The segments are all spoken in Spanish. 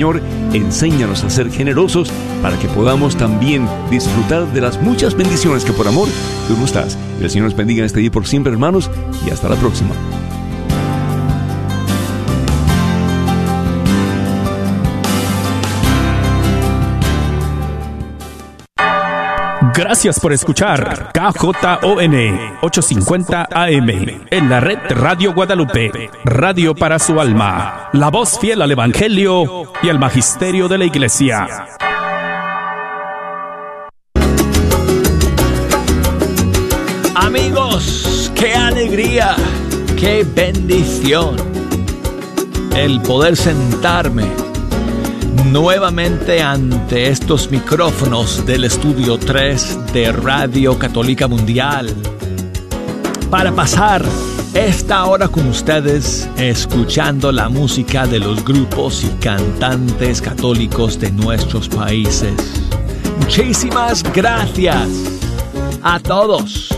Señor, enséñanos a ser generosos para que podamos también disfrutar de las muchas bendiciones que por amor tú nos das. el Señor nos bendiga en este día por siempre, hermanos, y hasta la próxima. Gracias por escuchar KJON 850 AM en la red Radio Guadalupe, radio para su alma, la voz fiel al Evangelio y al Magisterio de la Iglesia. Amigos, qué alegría, qué bendición el poder sentarme nuevamente ante estos micrófonos del estudio 3 de Radio Católica Mundial para pasar esta hora con ustedes escuchando la música de los grupos y cantantes católicos de nuestros países. Muchísimas gracias a todos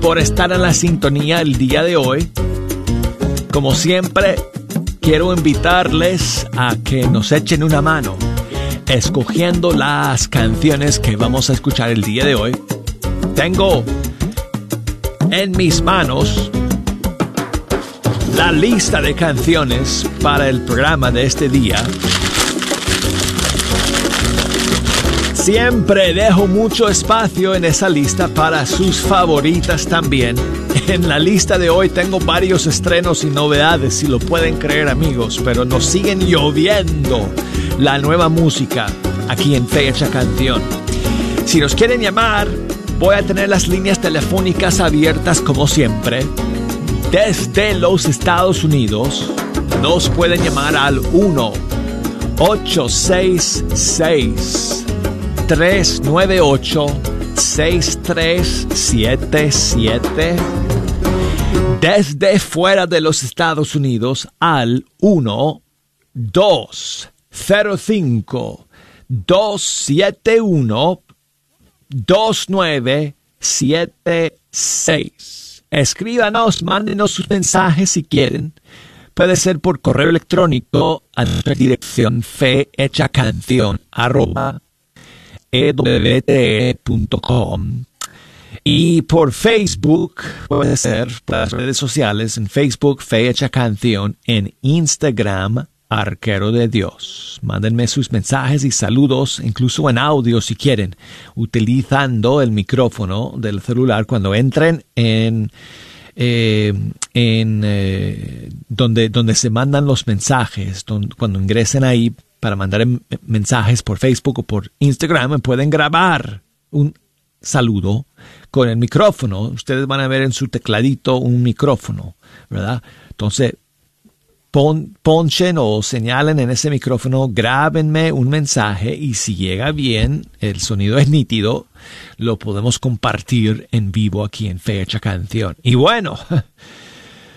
por estar en la sintonía el día de hoy. Como siempre, quiero invitarles a que nos echen una mano escogiendo las canciones que vamos a escuchar el día de hoy. Tengo en mis manos la lista de canciones para el programa de este día. Siempre dejo mucho espacio en esa lista para sus favoritas también. En la lista de hoy tengo varios estrenos y novedades, si lo pueden creer amigos, pero nos siguen lloviendo la nueva música aquí en Fecha Canción. Si nos quieren llamar, voy a tener las líneas telefónicas abiertas como siempre. Desde los Estados Unidos, nos pueden llamar al 1 866 398 6377 desde fuera de los Estados Unidos al 1 205 271 2976. Escríbanos, mándenos sus mensajes si quieren. Puede ser por correo electrónico a nuestra dirección fe hecha canción arroba ewte.com y por Facebook, puede ser por las redes sociales, en Facebook, Fecha Canción, en Instagram, Arquero de Dios. Mándenme sus mensajes y saludos, incluso en audio si quieren, utilizando el micrófono del celular cuando entren en, eh, en eh, donde, donde se mandan los mensajes, cuando ingresen ahí para mandar mensajes por Facebook o por Instagram, pueden grabar un saludo con el micrófono. Ustedes van a ver en su tecladito un micrófono, ¿verdad? Entonces, ponchen o señalen en ese micrófono, grábenme un mensaje y si llega bien, el sonido es nítido, lo podemos compartir en vivo aquí en Fecha Canción. Y bueno,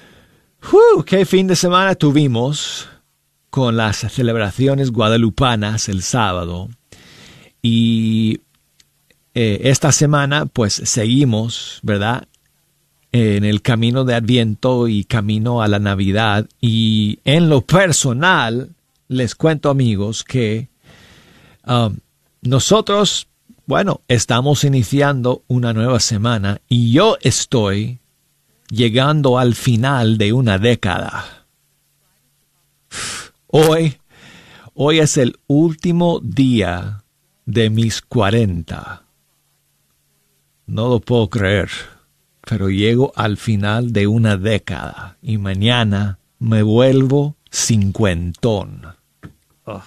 qué fin de semana tuvimos con las celebraciones guadalupanas el sábado. Y eh, esta semana pues seguimos, ¿verdad? En el camino de Adviento y camino a la Navidad. Y en lo personal, les cuento amigos que um, nosotros, bueno, estamos iniciando una nueva semana y yo estoy llegando al final de una década. Hoy, hoy es el último día de mis cuarenta. No lo puedo creer, pero llego al final de una década y mañana me vuelvo cincuentón. Oh.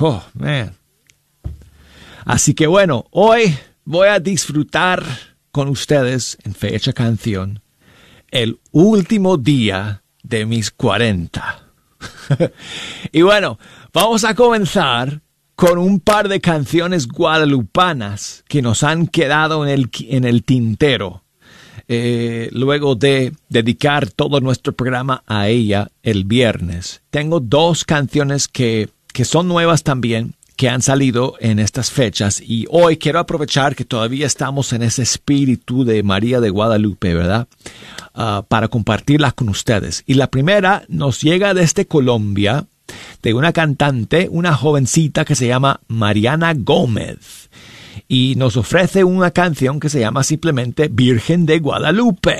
oh, man. Así que bueno, hoy voy a disfrutar con ustedes en fecha canción el último día de mis cuarenta. y bueno, vamos a comenzar con un par de canciones guadalupanas que nos han quedado en el, en el tintero. Eh, luego de dedicar todo nuestro programa a ella el viernes. Tengo dos canciones que, que son nuevas también que han salido en estas fechas y hoy quiero aprovechar que todavía estamos en ese espíritu de María de Guadalupe, ¿verdad? Ah, para compartirlas con ustedes. Y la primera nos llega desde Colombia, de una cantante, una jovencita que se llama Mariana Gómez. Y nos ofrece una canción que se llama simplemente Virgen de Guadalupe.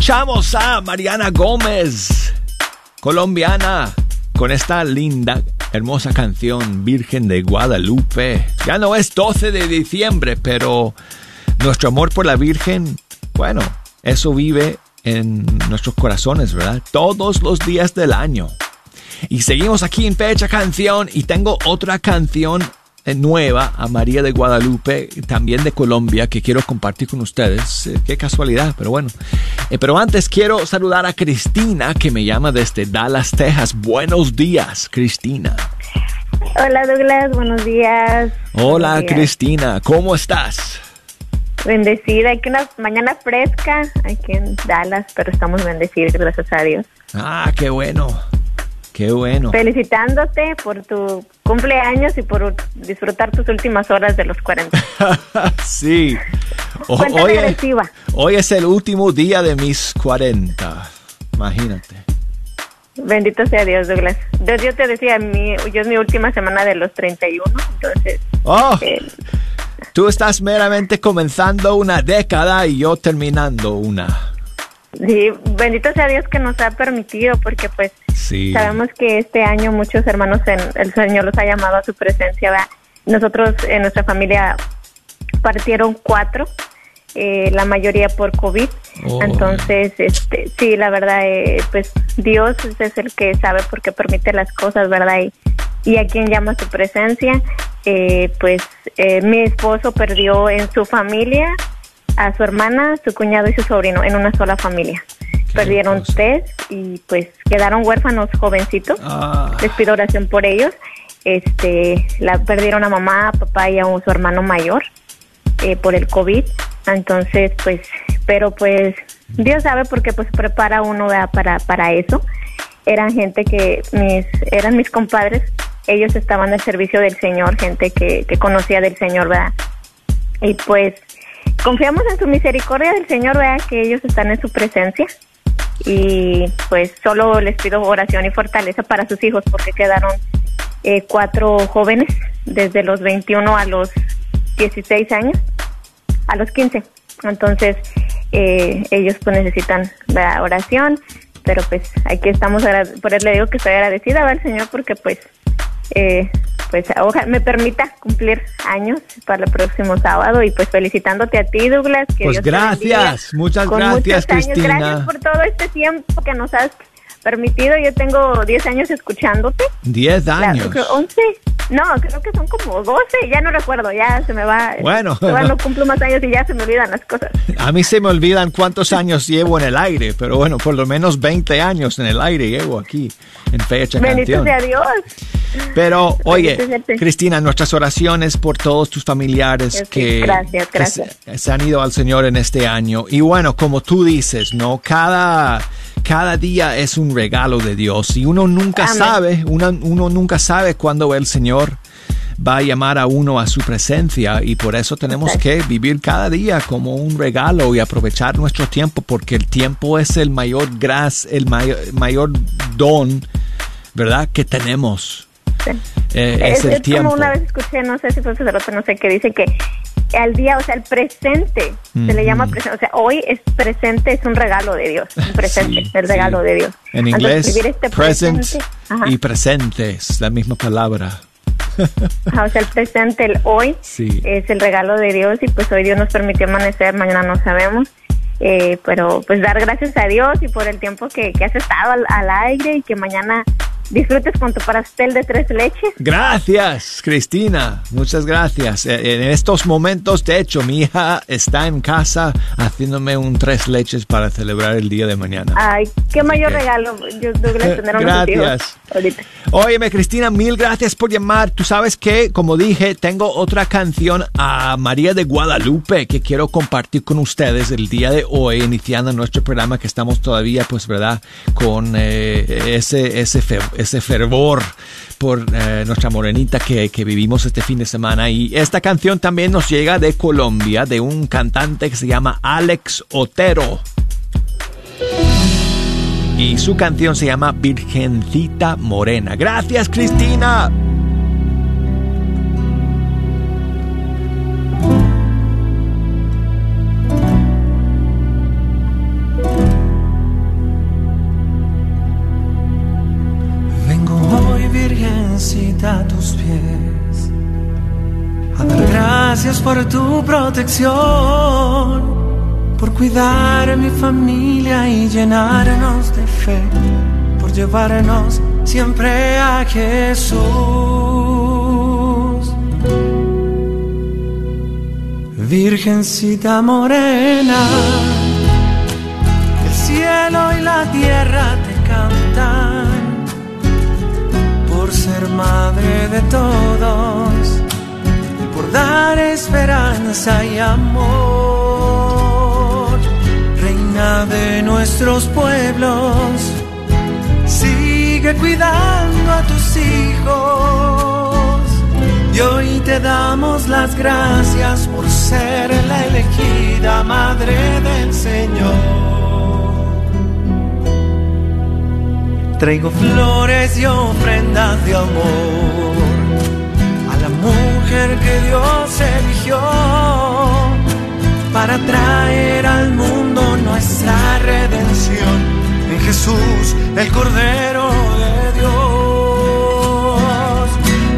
Escuchamos a Mariana Gómez, colombiana, con esta linda, hermosa canción Virgen de Guadalupe. Ya no es 12 de diciembre, pero nuestro amor por la Virgen, bueno, eso vive en nuestros corazones, ¿verdad? Todos los días del año. Y seguimos aquí en Fecha Canción y tengo otra canción nueva a María de Guadalupe, también de Colombia, que quiero compartir con ustedes. Eh, qué casualidad, pero bueno. Eh, pero antes quiero saludar a Cristina, que me llama desde Dallas, Texas. Buenos días, Cristina. Hola Douglas, buenos días. Hola Cristina, ¿cómo estás? Bendecida, hay que una mañana fresca aquí en Dallas, pero estamos bendecidos, gracias a Dios. Ah, qué bueno. Qué bueno. Felicitándote por tu cumpleaños y por disfrutar tus últimas horas de los 40. sí. hoy, es, hoy es el último día de mis 40. Imagínate. Bendito sea Dios, Douglas. Yo, te decía, mi, yo es mi última semana de los 31, entonces... Oh, eh, tú estás meramente comenzando una década y yo terminando una. Sí, bendito sea Dios que nos ha permitido, porque pues sabemos que este año muchos hermanos, en, el Señor los ha llamado a su presencia. Nosotros en nuestra familia partieron cuatro, eh, la mayoría por COVID. Oh. Entonces, este, sí, la verdad, eh, pues Dios es el que sabe por qué permite las cosas, ¿verdad? Y, y a quien llama a su presencia, eh, pues mi esposo perdió en su familia a su hermana, su cuñado y su sobrino en una sola familia. Perdieron tres y pues quedaron huérfanos jovencitos. Ah. Les pido oración por ellos. Este, la perdieron a mamá, papá y a su hermano mayor eh, por el COVID. Entonces, pues, pero pues Dios sabe porque pues prepara uno para para eso. Eran gente que mis eran mis compadres, ellos estaban al servicio del Señor, gente que, que conocía del Señor, ¿verdad? Y pues confiamos en su misericordia del Señor, vea que ellos están en su presencia y pues solo les pido oración y fortaleza para sus hijos porque quedaron eh, cuatro jóvenes desde los 21 a los 16 años, a los 15. Entonces eh, ellos pues necesitan la oración, pero pues aquí estamos, por eso le digo que estoy agradecida al Señor porque pues eh, pues ojalá me permita cumplir años para el próximo sábado y pues felicitándote a ti Douglas. Que pues gracias, muchas gracias Cristina. Gracias por todo este tiempo que nos has permitido. Yo tengo 10 años escuchándote. 10 años. 11. No, creo que son como 12, ya no recuerdo, ya se me va. Bueno. no cumplo más años y ya se me olvidan las cosas. A mí se me olvidan cuántos años llevo en el aire, pero bueno, por lo menos 20 años en el aire llevo aquí, en Fecha Bendito sea Dios. Pero, oye, Cristina, nuestras oraciones por todos tus familiares que, se, han ido al Señor en este año. Y bueno, como tú dices, ¿no? Cada cada día es un regalo de Dios y uno nunca sabe, uno, uno nunca sabe cuándo el Señor va a llamar a uno a su presencia y por eso tenemos que vivir cada día como un regalo y aprovechar nuestro tiempo porque el tiempo es el mayor gras, el mayor, mayor don, ¿verdad? Que tenemos. Eh, es, el tiempo. como una vez escuché, no sé si fue sacerdote, no sé, que dice que al día, o sea, el presente, se le llama presente, o sea, hoy es presente, es un regalo de Dios, un presente, el regalo de Dios. En inglés, este present y presente es la misma palabra. o sea, el presente, el hoy, es el regalo de Dios y pues hoy Dios nos permitió amanecer, mañana no sabemos. Eh, pero pues dar gracias a Dios y por el tiempo que, has estado al aire y que mañana disfrutes con tu pastel de tres leches. Gracias, Cristina. Muchas gracias. Eh, en estos momentos, de hecho, mi hija está en casa haciéndome un tres leches para celebrar el día de mañana. Ay, qué mayor regalo. Yo, tener gracias. Óyeme, Cristina, mil gracias por llamar. Tú sabes que, como dije, tengo otra canción a María de Guadalupe que quiero compartir con ustedes el día de hoy, iniciando nuestro programa que estamos todavía, pues, ¿verdad? Con eh, ese, ese ese fervor por eh, nuestra morenita que, que, vivimos este fin de semana. Y esta canción también nos llega de Colombia, de un cantante que se llama Alex Otero. Y su canción se llama Virgencita Morena. Gracias, Cristina. Tu protección, por cuidar mi familia y llenarnos de fe, por llevarnos siempre a Jesús. Virgencita morena, el cielo y la tierra te cantan por ser madre de todos por dar esperanza y amor, reina de nuestros pueblos, sigue cuidando a tus hijos. Y hoy te damos las gracias por ser la elegida madre del Señor. Traigo flores y ofrendas de amor a la mujer que Dios eligió para traer al mundo nuestra redención en Jesús, el Cordero de Dios.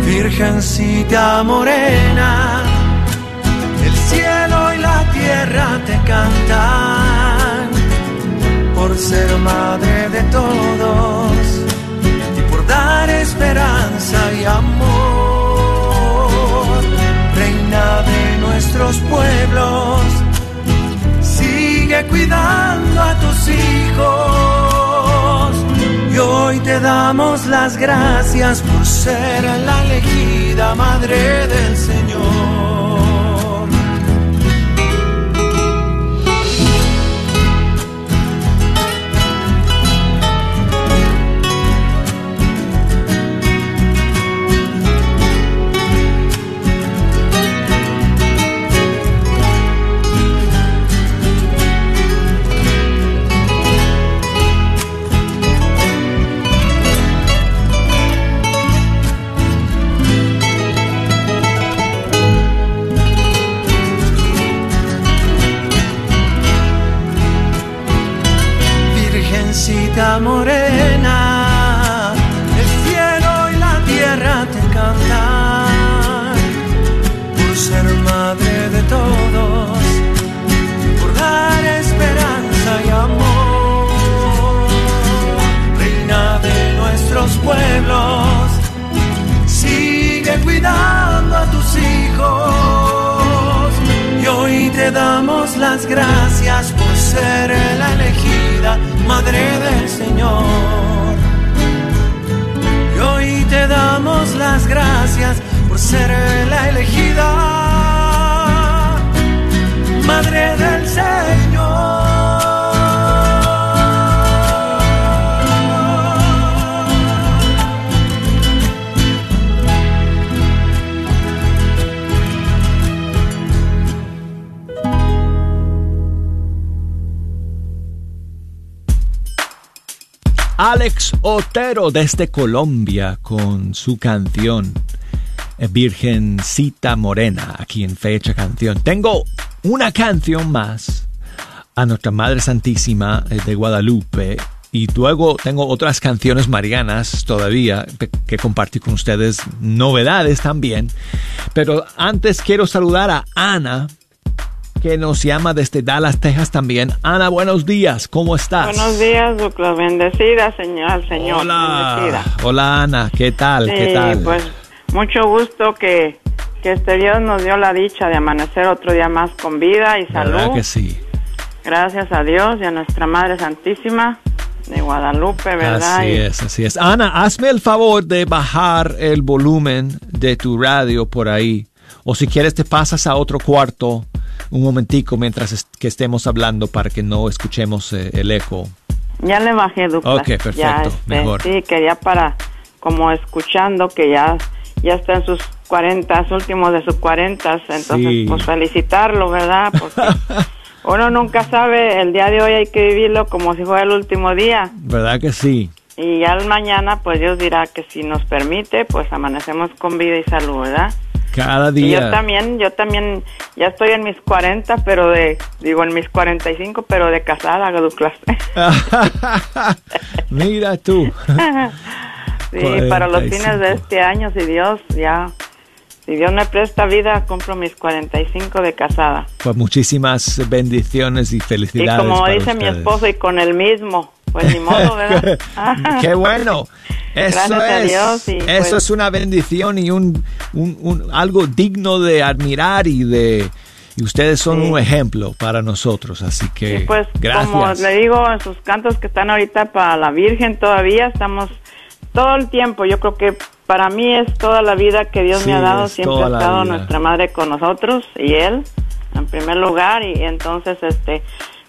Virgencita morena, el cielo y la tierra te cantan por ser madre de todos dar esperanza y amor, nuestros pueblos, cuidando a tus hijos. Y hoy te damos las gracias por ser la elegida madre del Señor. Desde Colombia con su canción eh, Virgencita Morena aquí en Fecha Canción. Tengo una canción más a Nuestra Madre Santísima eh, de Guadalupe y luego tengo otras canciones marianas todavía que compartir con ustedes, novedades también. Pero antes quiero saludar a Ana que nos llama desde Dallas, Texas también. Ana, buenos días, ¿cómo estás? Buenos días, Douglas, bendecida, señor, señor. Hola, hola Ana, ¿qué tal? ¿Qué tal? pues mucho gusto que, que este Dios nos dio la dicha de amanecer otro día más con vida y salud. ¿Verdad que sí? Gracias a Dios y a nuestra Madre Santísima de Guadalupe, ¿verdad? Así es, así es. Ana, hazme el favor de bajar el volumen de tu radio por ahí. O si quieres te pasas a otro cuarto un momentico mientras que estemos hablando para que no escuchemos eh, el eco. Ya le bajé, Douglas. Ok, perfecto, este, mejor. Sí, quería para, como escuchando que ya, ya está en sus 40, últimos de sus 40, entonces pues felicitarlo, ¿verdad? Porque uno nunca sabe, el día de hoy hay que vivirlo como si fuera el último día. ¿Verdad que sí? Y ya el mañana, pues Dios dirá que si nos permite, pues amanecemos con vida y salud, ¿verdad? Cada día. yo también, yo también, ya estoy en mis 40, pero de, digo, en mis 45, pero de casada, Douglas. Mira tú. sí, para los fines de este año, si Dios ya, si Dios me presta vida, compro mis 45 de casada. Pues muchísimas bendiciones y felicidades. Y como dice mi esposo, y con el mismo. Pues ni modo, ¿verdad? Qué bueno. Eso es, eso pues es una bendición y un, un, algo digno de admirar y de y ustedes son un ejemplo para nosotros, así que pues, gracias. Como le digo, en sus cantos que están ahorita para la Virgen todavía estamos todo el tiempo. Yo creo que para mí es toda la vida que Dios me ha dado, siempre ha estado nuestra madre con nosotros y él en primer lugar y entonces este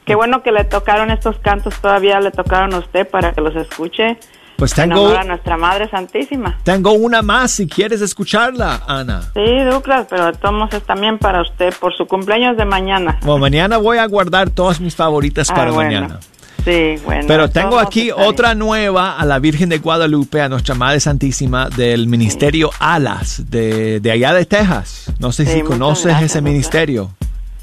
Qué bueno que le tocaron estos cantos, todavía le tocaron a usted para que los escuche. Pues tengo a nuestra Madre Santísima. Tengo una más si quieres escucharla, Ana. Sí, Douglas, pero de es también para usted por su cumpleaños de mañana. Bueno, mañana voy a guardar todas mis favoritas ah, para mañana. Sí, bueno. Pero tengo aquí otra nueva a la Virgen de Guadalupe, a nuestra Madre Santísima del Ministerio Alas de, de allá de Texas. No sé si conoces ese ministerio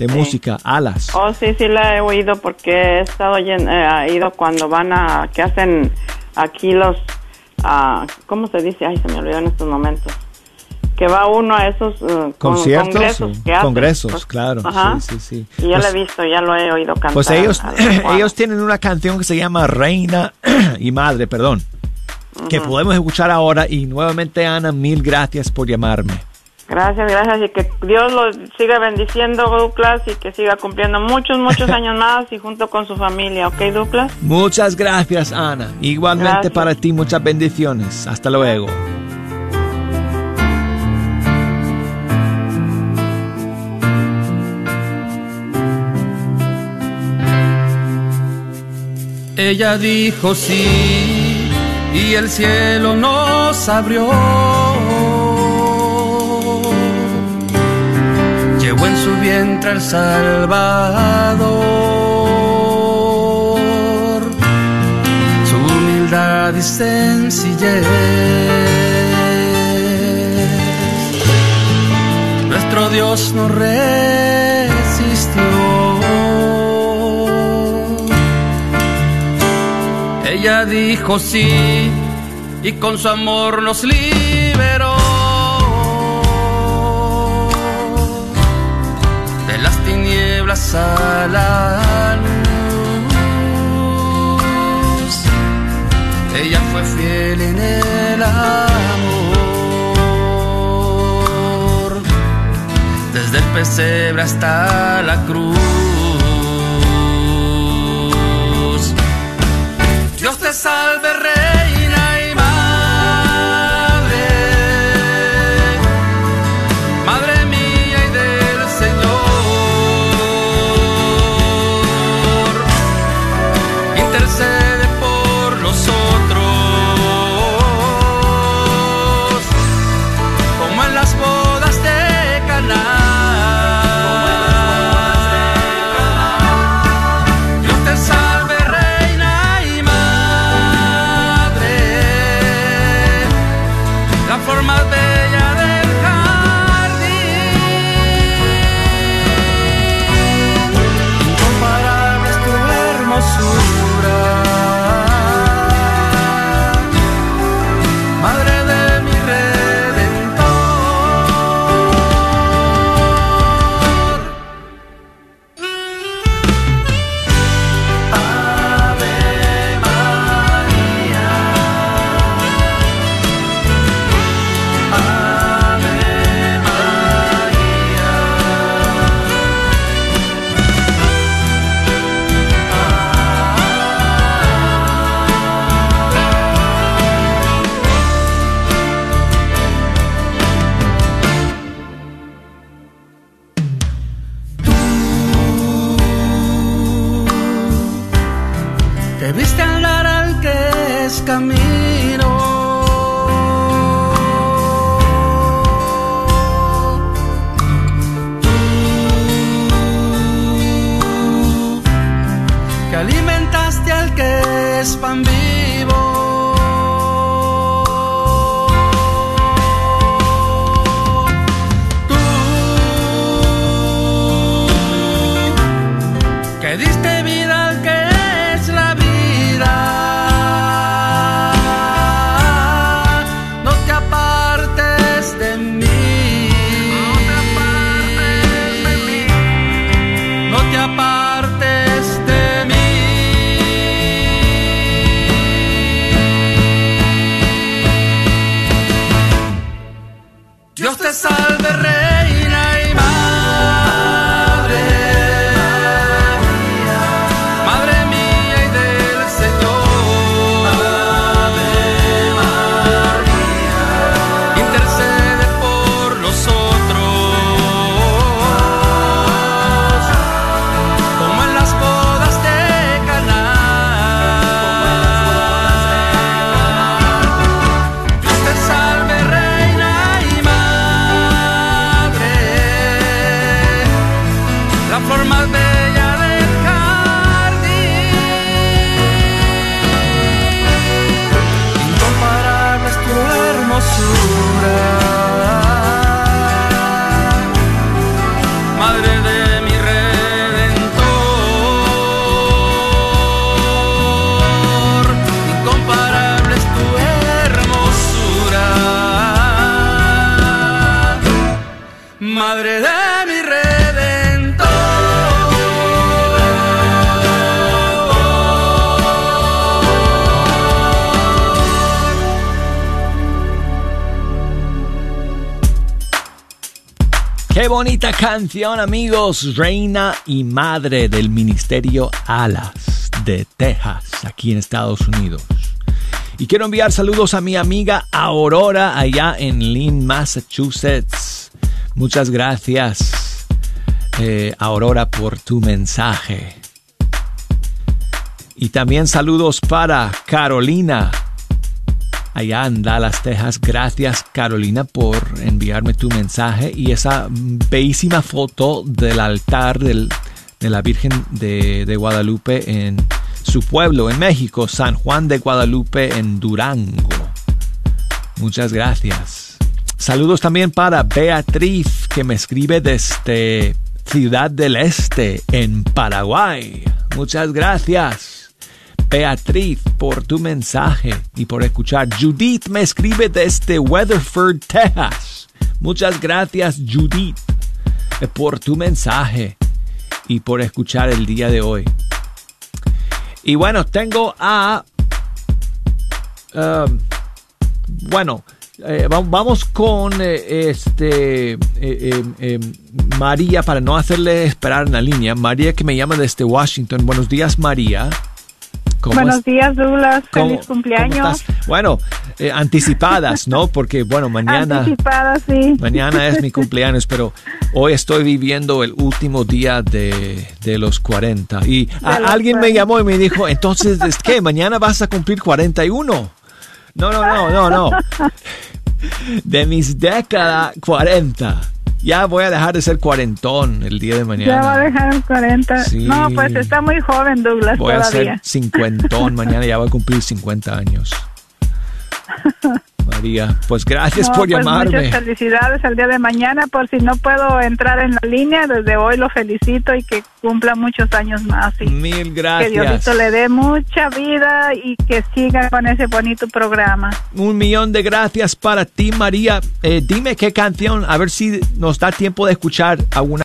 de música, Alas. Oh, sí, sí la he oído porque he estado eh, ido cuando van a, que hacen aquí los, uh, ¿cómo se dice? Ay, se me olvidó en estos momentos. Que va uno a esos uh, conciertos, congresos, congresos pues, claro, sí, sí, sí. Y ya lo he pues visto, ya lo he oído cantar. Pues ellos, ellos tienen una canción que se llama Reina y Madre, perdón, que podemos escuchar ahora. Y nuevamente, Ana, mil gracias por llamarme. Gracias, gracias y que Dios lo siga bendiciendo, Douglas, y que siga cumpliendo muchos, muchos años más y junto con su familia, ¿ok, Douglas? Muchas gracias, Ana. Igualmente para ti, muchas bendiciones. Hasta luego. Ella dijo sí y el cielo nos abrió en su vientre el Salvador. Su humildad y sencillez. Nuestro Dios nos resistió. Ella dijo sí y con su amor nos liberó. A la luz. Ella fue fiel en el amor, desde el pesebre hasta la cruz. Dios te salve, bonita canción, amigos. Reina y madre del Ministerio Alas de Texas, aquí en Estados Unidos. Y quiero enviar saludos a mi amiga Aurora allá en Lynn, Massachusetts. Muchas gracias, eh, Aurora, por tu mensaje. Y también saludos para Carolina allá en Dallas, Texas. Gracias Carolina por enviarme tu mensaje y esa bellísima foto del altar de la Virgen de, de, Guadalupe en su pueblo, en México, San Juan de Guadalupe, en Durango. Muchas gracias. Saludos también para Beatriz, que me escribe desde Ciudad del Este, en Paraguay. Muchas gracias. Beatriz, por tu mensaje y por escuchar. Judith me escribe desde Weatherford, Texas. Muchas gracias, Judith, por tu mensaje y por escuchar el día de hoy. Y bueno, tengo a... Um, bueno, eh, vamos con eh, este eh, María para no hacerle esperar en la línea. María que me llama desde Washington. Buenos días, María. Buenos días, Douglas. Feliz cumpleaños. bueno, eh, anticipadas, ¿no? Porque, bueno, mañana. Anticipadas, sí. Mañana es mi cumpleaños, pero hoy estoy viviendo el último día de, los 40. Y alguien me llamó y me dijo, entonces, ¿es qué? ¿Mañana vas a cumplir 41? No, no, no, no, no. De mis décadas, 40 ya voy a dejar de ser cuarentón el día de mañana. Ya va a dejar 40. No, pues está muy joven Douglas voy a ser cincuentón mañana, ya va a cumplir 50 años. María, pues gracias por pues llamarme. Muchas felicidades el día de mañana. Por si no puedo entrar en la línea, desde hoy lo felicito y que cumpla muchos años más. Y Mil gracias. Que Diosito le dé mucha vida y que siga con ese bonito programa. Un millón de gracias para ti, María. Eh, dime qué canción, a ver si nos da tiempo de escuchar alguna.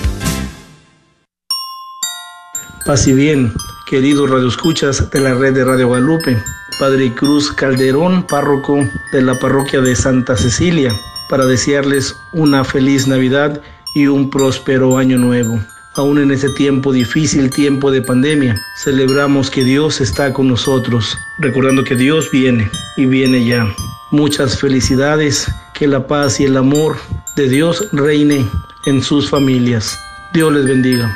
Paz y bien, queridos radioescuchas de la red de Radio Guadalupe. Padre Cruz Calderón, párroco de la parroquia de Santa Cecilia, para desearles una feliz Navidad y un próspero año nuevo. Aún en ese tiempo difícil, tiempo de pandemia, celebramos que Dios está con nosotros, recordando que Dios viene y viene ya. Muchas felicidades, que la paz y el amor de Dios reine en sus familias. Dios les bendiga.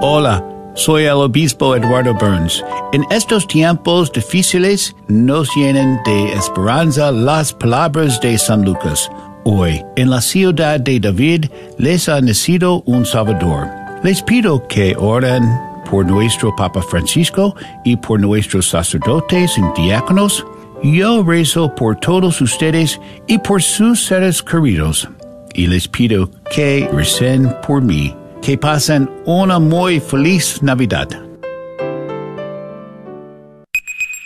Hola, soy el obispo Eduardo Burns. En estos tiempos difíciles nos llenan de esperanza las palabras de San Lucas. Hoy, en la ciudad de David, les ha nacido un Salvador. Les pido que oren por nuestro Papa Francisco y por nuestros sacerdotes y diáconos. Yo rezo por todos ustedes y por sus seres queridos. Y les pido que recen por mí que pasen una muy feliz Navidad.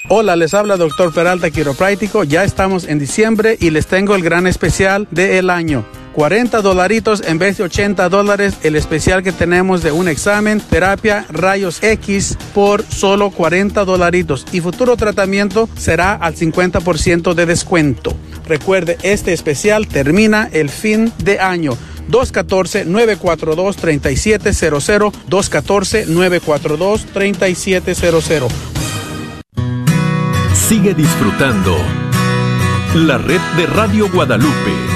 Hola, les habla Doctor Peralta Quiropráctico. Ya estamos en diciembre y les tengo el gran especial del año. 40 dolaritos en vez de 80 dólares el especial que tenemos de un examen, terapia, rayos X por solo 40 dolaritos y futuro tratamiento será al 50% de descuento. Recuerde, este especial termina el fin de año. 214-942-3700, 214-942-3700. Sigue disfrutando la red de Radio Guadalupe.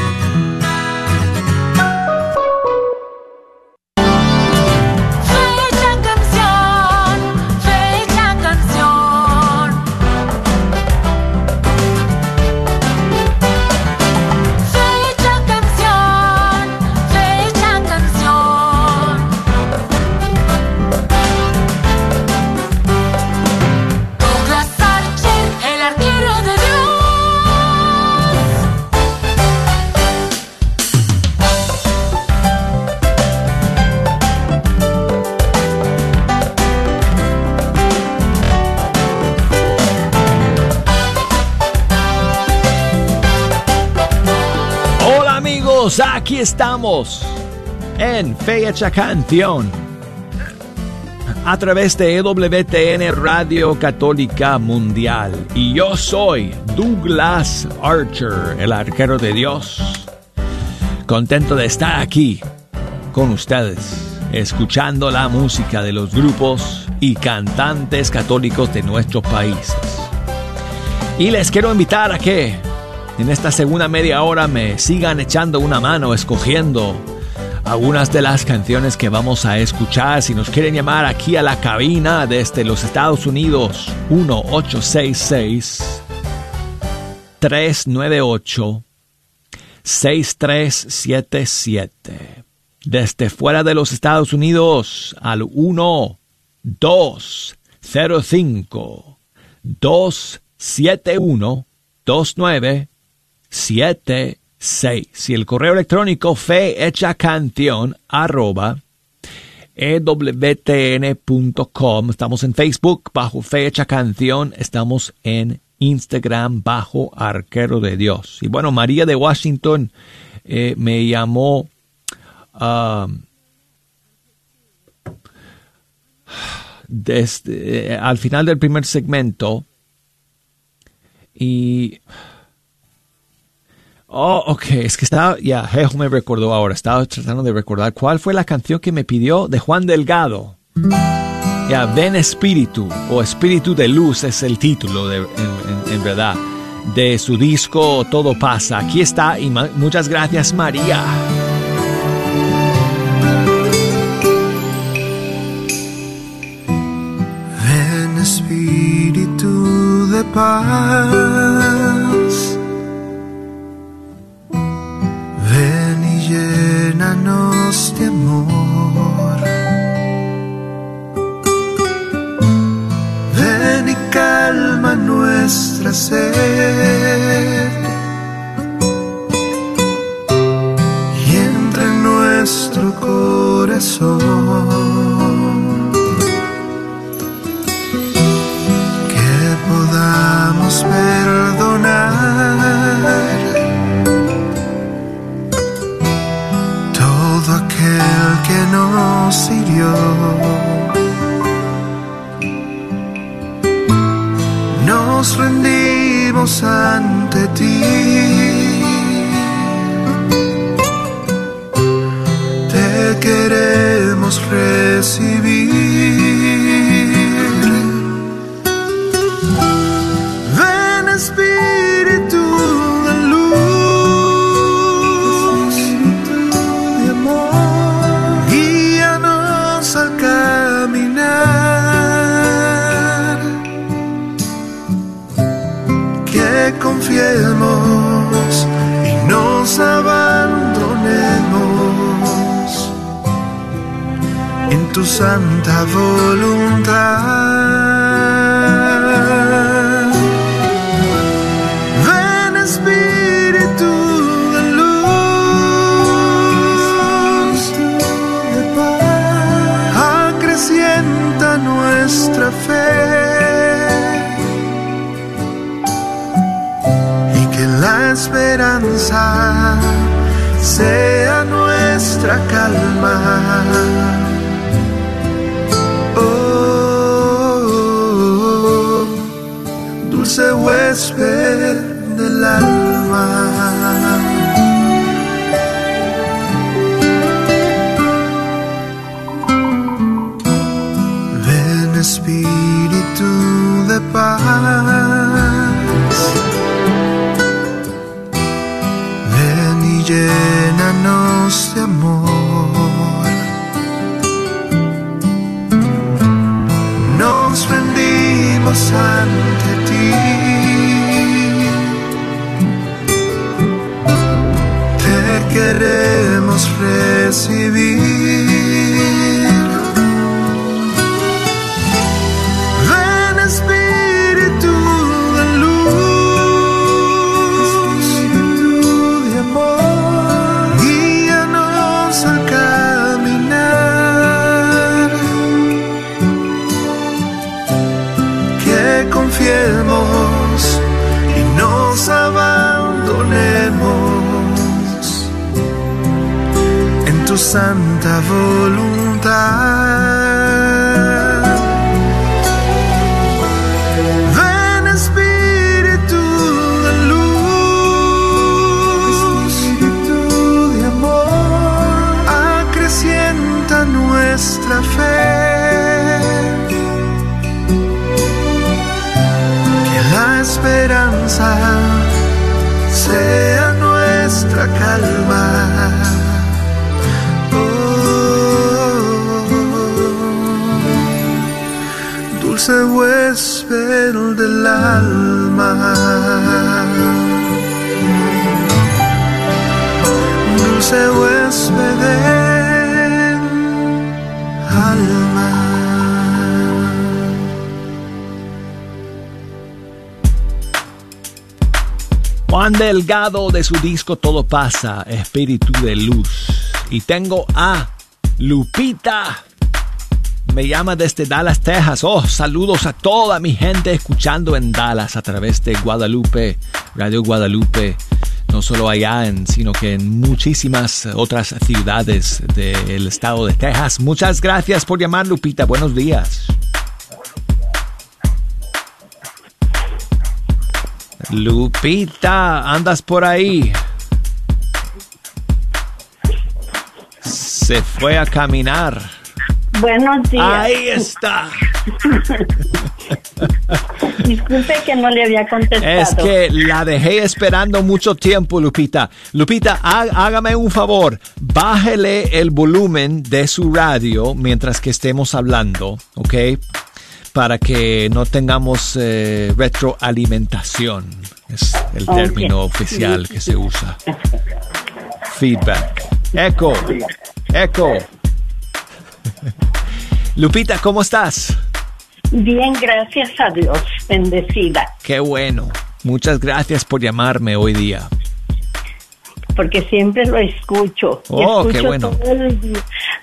En Fecha Canción a través de EWTN Radio Católica Mundial. Y yo soy Douglas Archer, el arquero de Dios. Contento de estar aquí con ustedes, escuchando la música de los grupos y cantantes católicos de nuestros países. Y les quiero invitar a que en esta segunda media hora me sigan echando una mano escogiendo algunas de las canciones que vamos a escuchar. Si nos quieren llamar aquí a la cabina desde los Estados Unidos, 1866 398 6377. Desde fuera de los Estados Unidos al 1 205 271 2976 6. Y el correo electrónico fe hecha canción arroba ewtn.com. Estamos en Facebook bajo fe hecha canción. Estamos en Instagram bajo arquero de Dios. Y bueno, María de Washington eh, me llamó eh, al final del primer segmento y Oh, ok, es que estaba, ya, yeah, me recordó ahora, estaba tratando de recordar cuál fue la canción que me pidió de Juan Delgado. Ya, Ven Espíritu, o Espíritu de Luz es el título, de, en, verdad, de su disco Todo pasa. Aquí está, y muchas gracias María. Ven Espíritu de paz llénanos de amor. Ven y calma nuestra sed. Y entra en nuestro corazón. Que podamos perdonar que nos hirió. Nos rendimos ante ti. Te queremos recibir. Y nos abandonemos en tu santa voluntad. Esperanza sea llénanos de amor. Nos rendimos ante ti. Te queremos recibir. Santa voluntad. De su disco Todo pasa, Espíritu de Luz. Y tengo a Lupita me llama desde Dallas, Texas. Oh, saludos a toda mi gente escuchando en Dallas a través de Guadalupe, Radio Guadalupe. No solo allá, en, sino que en muchísimas otras ciudades del estado de Texas. Muchas gracias por llamar, Lupita. Buenos días. Lupita, andas por ahí. Se fue a caminar. Buenos días. Ahí está. Disculpe que no le había contestado. Es que la dejé esperando mucho tiempo, Lupita. Lupita, hágame un favor. Bájele el volumen de su radio mientras que estemos hablando, ¿ok? Para que no tengamos eh, retroalimentación. Es el término oficial que se usa. Feedback. Echo. Echo. Lupita, ¿cómo estás? Bien, gracias a Dios, bendecida. Qué bueno. Muchas gracias por llamarme hoy día. Porque siempre lo escucho. Oh, qué bueno.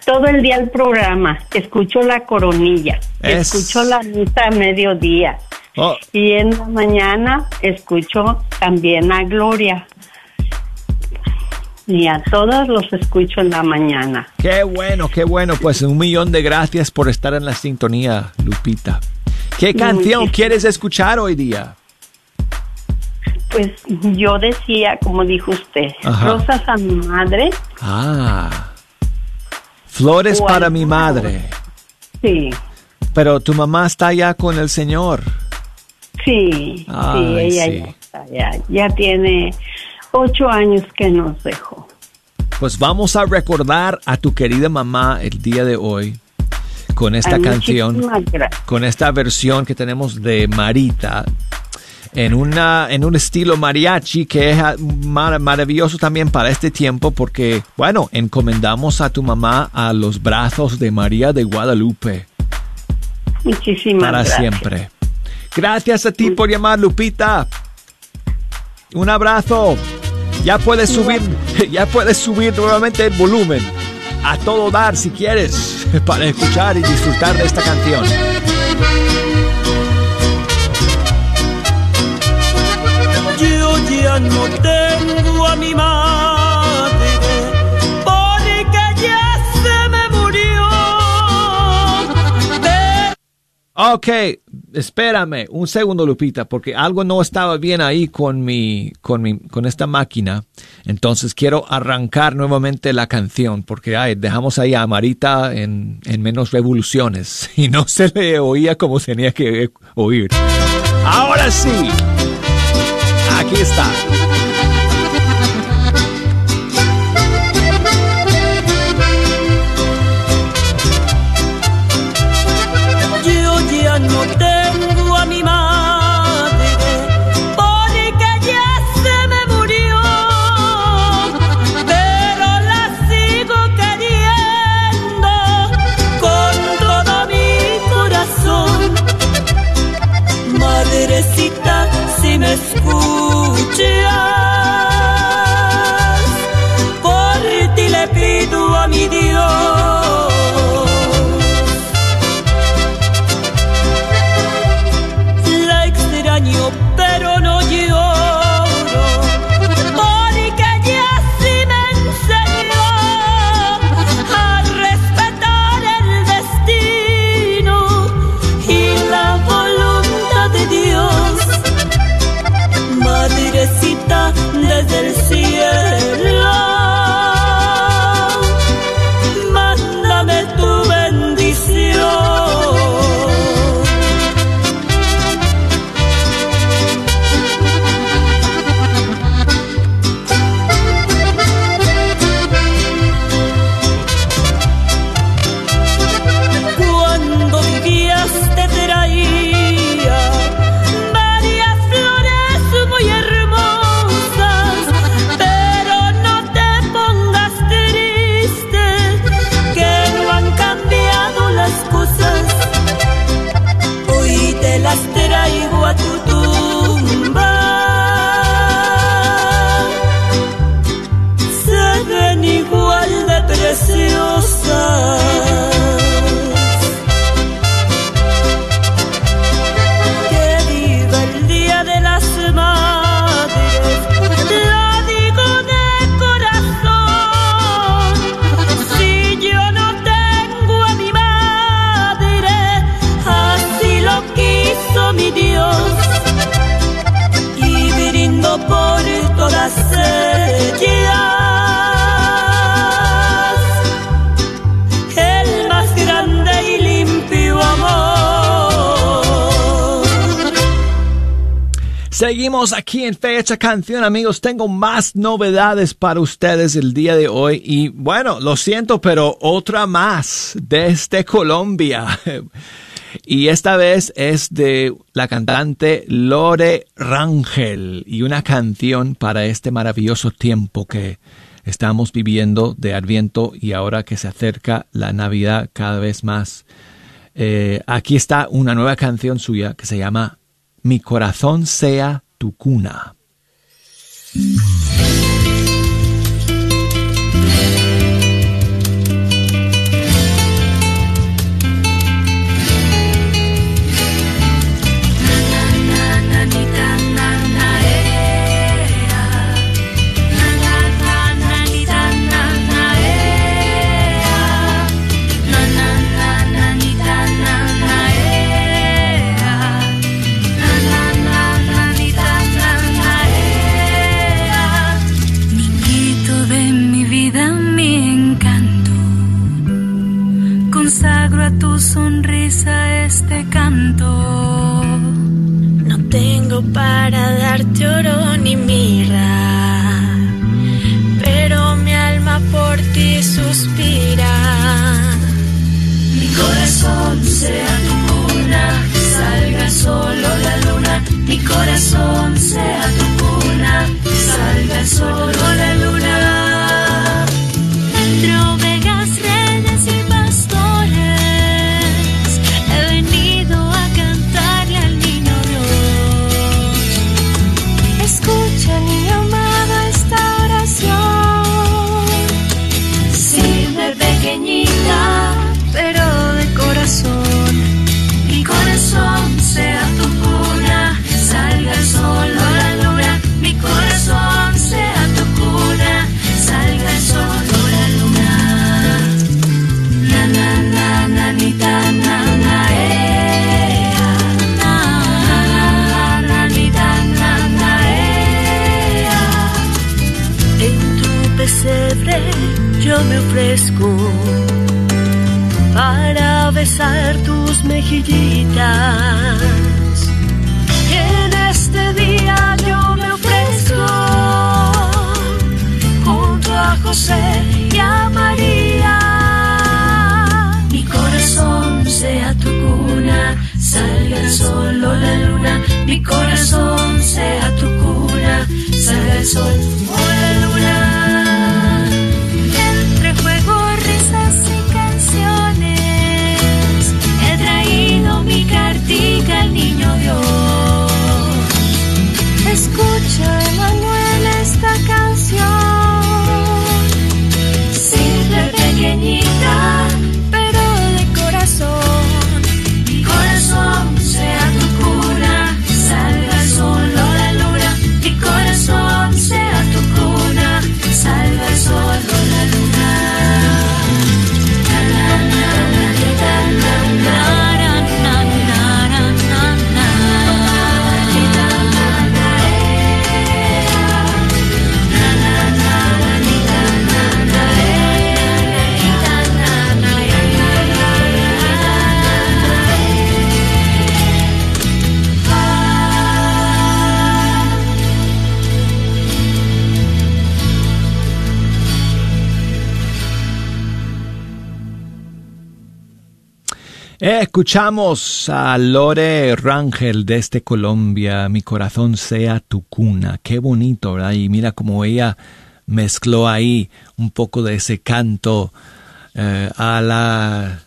Todo el, día el programa. Escucho la coronilla. Escucho la misa a mediodía. Oh. Y en la mañana escucho también a Gloria y a todos los escucho en la mañana. Qué bueno, qué bueno. Pues un millón de gracias por estar en la sintonía, Lupita. ¿Qué canción quieres escuchar hoy día? Pues yo decía, como dijo usted, rosas a mi madre. Ah. Flores para mi madre. Sí. Pero tu mamá está allá con el Señor. Sí, sí, ella ya está. Ya tiene ocho años que nos dejó. Pues vamos a recordar a tu querida mamá el día de hoy con esta canción, con esta versión que tenemos de Marita en, una, en un estilo mariachi que es maravilloso también para este tiempo porque, bueno, encomendamos a tu mamá a los brazos de María de Guadalupe. Muchísimas para siempre. Gracias a ti por llamar, Lupita. Un abrazo. Ya puedes subir, ya puedes subir nuevamente el volumen a todo dar si quieres para escuchar y disfrutar de esta canción. Ya no tengo a mi Ok, espérame un segundo, Lupita, porque algo no estaba bien ahí con mi, con mi, con esta máquina. Entonces quiero arrancar nuevamente la canción, porque ay, dejamos ahí a Marita en, en menos revoluciones y no se le oía como tenía que oír. Ahora sí, aquí está. En Fecha Canción, amigos. Tengo más novedades para ustedes el día de hoy. Y bueno, lo siento, pero otra más desde Colombia. Y esta vez es de la cantante Lore Rangel y una canción para este maravilloso tiempo que estamos viviendo de Adviento y ahora que se acerca la Navidad cada vez más. Eh, aquí está una nueva canción suya que se llama mi corazón sea tu cuna. Sol Escuchamos a Lore Rangel desde Colombia, Mi corazón sea tu cuna. Qué bonito, ¿verdad? Y mira cómo ella mezcló ahí un poco de ese canto eh, a la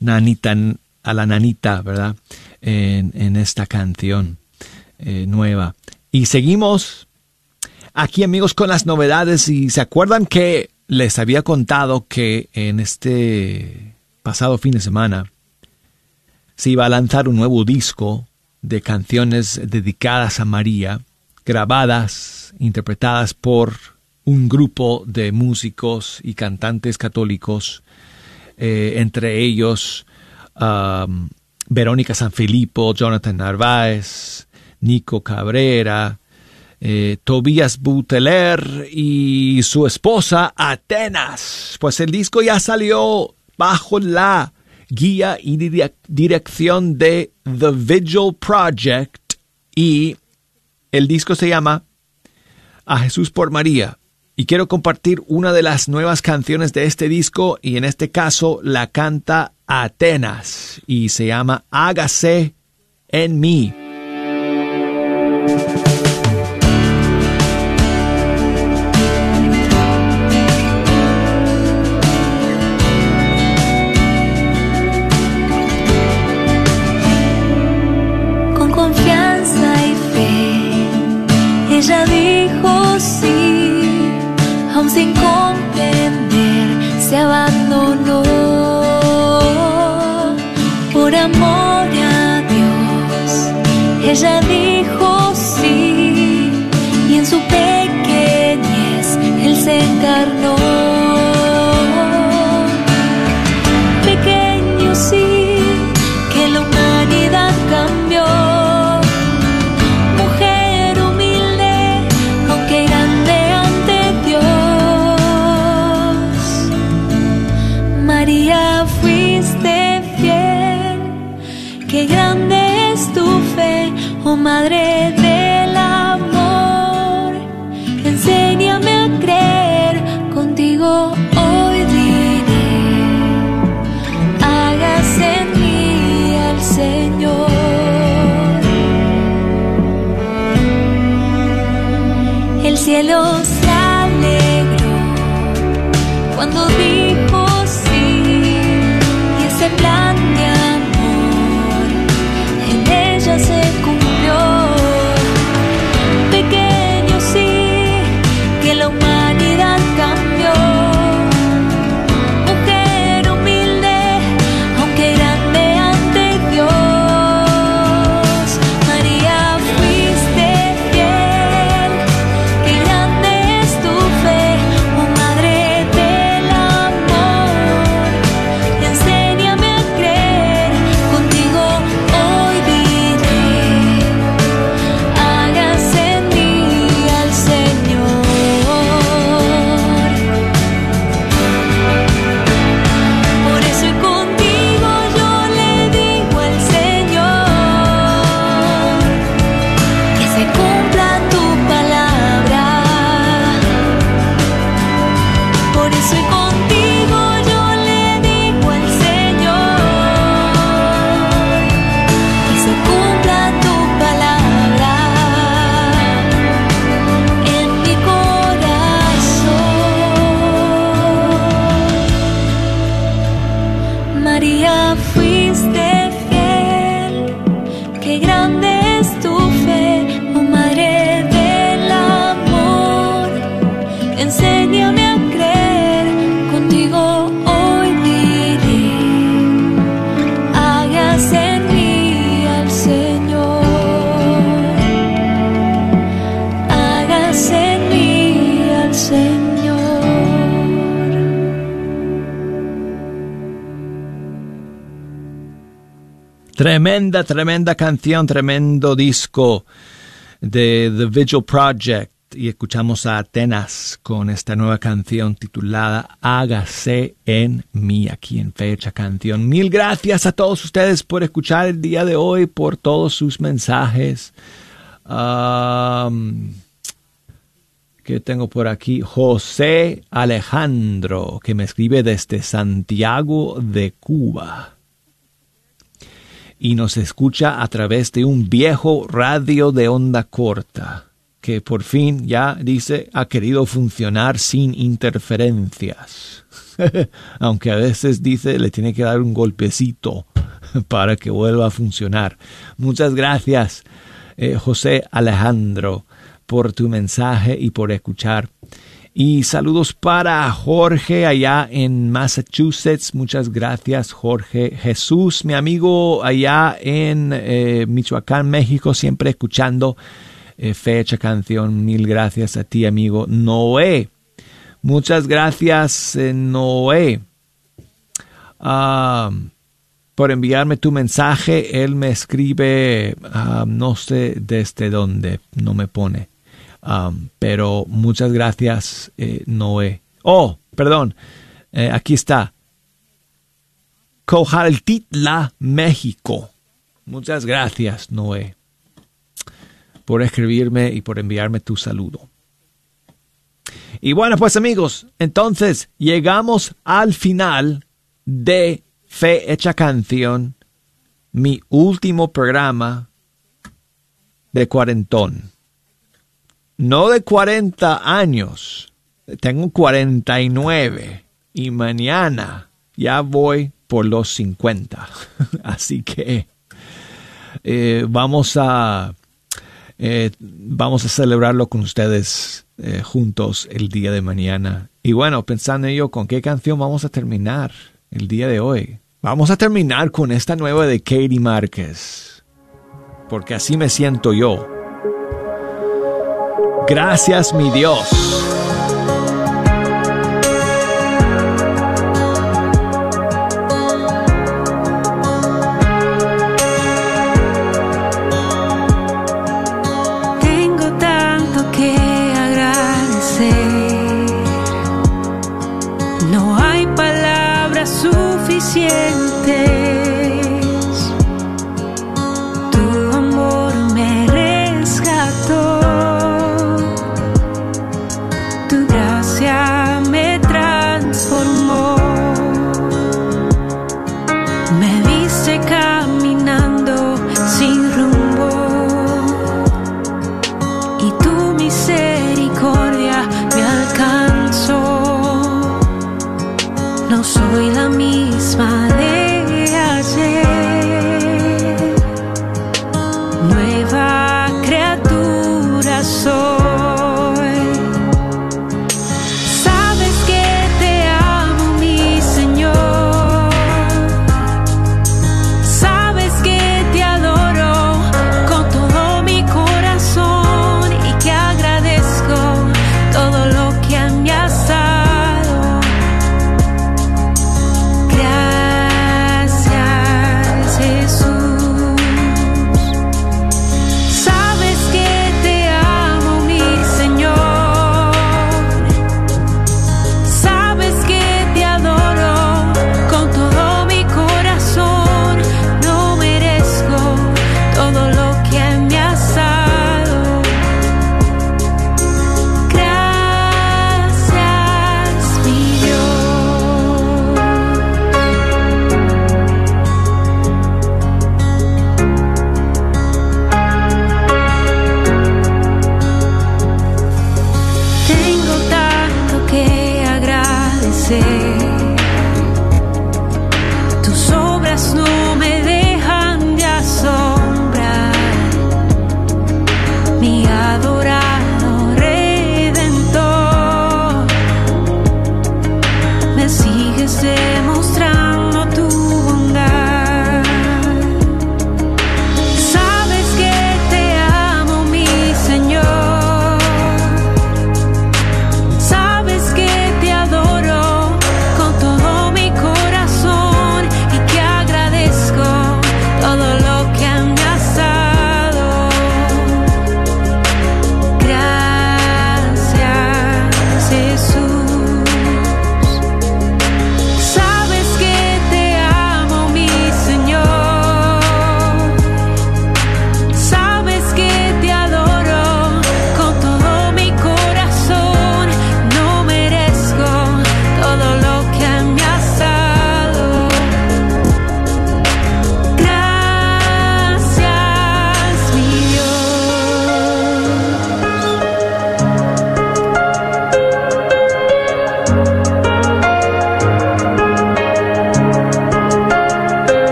nanita, a la nanita, ¿verdad? En, esta canción eh, nueva. Y seguimos aquí, amigos, con las novedades. Y se acuerdan que les había contado que en este pasado fin de semana se iba a lanzar un nuevo disco de canciones dedicadas a María, grabadas, interpretadas por un grupo de músicos y cantantes católicos, eh, entre ellos um, Verónica Sanfilippo, Jonathan Narváez, Nico Cabrera, eh, Tobias Buteler y su esposa Atenas. Pues el disco ya salió bajo la guía y dirección de The Vigil Project y el disco se llama A Jesús por María. Y quiero compartir una de las nuevas canciones de este disco y en este caso la canta Atenas y se llama Hágase en mí. El cielo se alegró cuando vi Tremenda, tremenda canción, tremendo disco de The Vigil Project. Y escuchamos a Atenas con esta nueva canción titulada Hágase en mí, aquí en Fecha Canción. Mil gracias a todos ustedes por escuchar el día de hoy, por todos sus mensajes. Que tengo por aquí? José Alejandro, que me escribe desde Santiago de Cuba. Y nos escucha a través de un viejo radio de onda corta que por fin ya dice ha querido funcionar sin interferencias. Aunque a veces dice le tiene que dar un golpecito para que vuelva a funcionar. Muchas gracias, eh, José Alejandro, por tu mensaje y por escuchar. Y saludos para Jorge allá en Massachusetts. Muchas gracias, Jorge. Jesús, mi amigo allá en eh, Michoacán, México, siempre escuchando eh, fecha canción. Mil gracias a ti, amigo. Noé. Muchas gracias, Noé. Ah, por enviarme tu mensaje. Él me escribe, ah, no sé desde dónde, no me pone. Pero muchas gracias, eh, Noé. Oh, perdón, eh, aquí está. Cojaltitla, México. Muchas gracias, Noé, por escribirme y por enviarme tu saludo. Y bueno, pues amigos, entonces llegamos al final de Fe Hecha Canción, mi último programa de cuarentón. No de 40 años, tengo 49 y mañana ya voy por los 50. Así que eh, vamos a eh, vamos a celebrarlo con ustedes eh, juntos el día de mañana. Y bueno, pensando en ello, ¿con qué canción vamos a terminar? el día de hoy. Vamos a terminar con esta nueva de Katie Márquez, porque así me siento yo. Gracias mi Dios.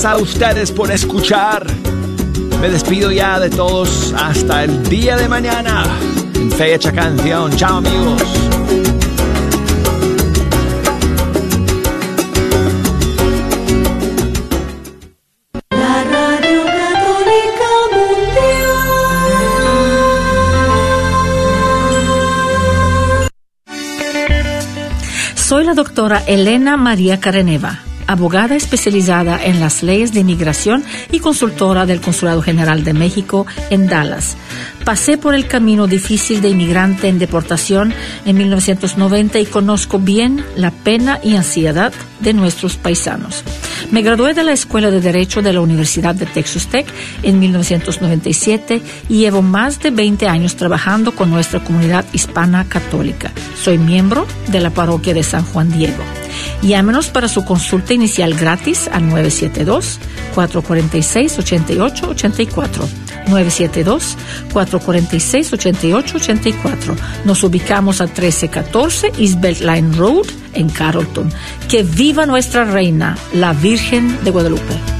Gracias a ustedes por escuchar. Me despido ya de todos hasta el día de mañana. En fecha canción. Chao amigos. La Radio Católica Mundial. Soy la doctora Elena María Careneva abogada especializada en las leyes de inmigración y consultora del Consulado General de México en Dallas. Pasé por el camino difícil de inmigrante en deportación en 1990 y conozco bien la pena y ansiedad de nuestros paisanos. Me gradué de la Escuela de Derecho de la Universidad de Texas Tech en 1997 y llevo más de 20 años trabajando con nuestra comunidad hispana católica. Soy miembro de la parroquia de San Juan Diego. Llámenos para su consulta inicial gratis al 972-446-8884. 972-446-8884. Nos ubicamos a 1314 East Beltline Road en Carrollton. Que viva nuestra reina, la Virgen de Guadalupe.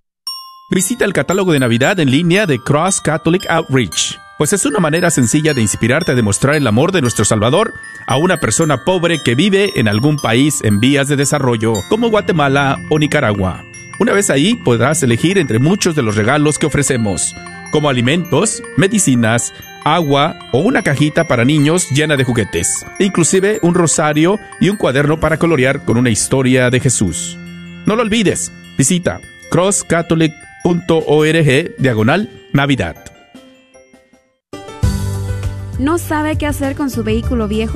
Visita el catálogo de Navidad en línea de Cross Catholic Outreach, pues es una manera sencilla de inspirarte a demostrar el amor de nuestro Salvador a una persona pobre que vive en algún país en vías de desarrollo, como Guatemala o Nicaragua. Una vez ahí podrás elegir entre muchos de los regalos que ofrecemos, como alimentos, medicinas, agua o una cajita para niños llena de juguetes, e inclusive un rosario y un cuaderno para colorear con una historia de Jesús. No lo olvides, visita Cross Catholic .org diagonal Navidad. ¿No sabe qué hacer con su vehículo viejo?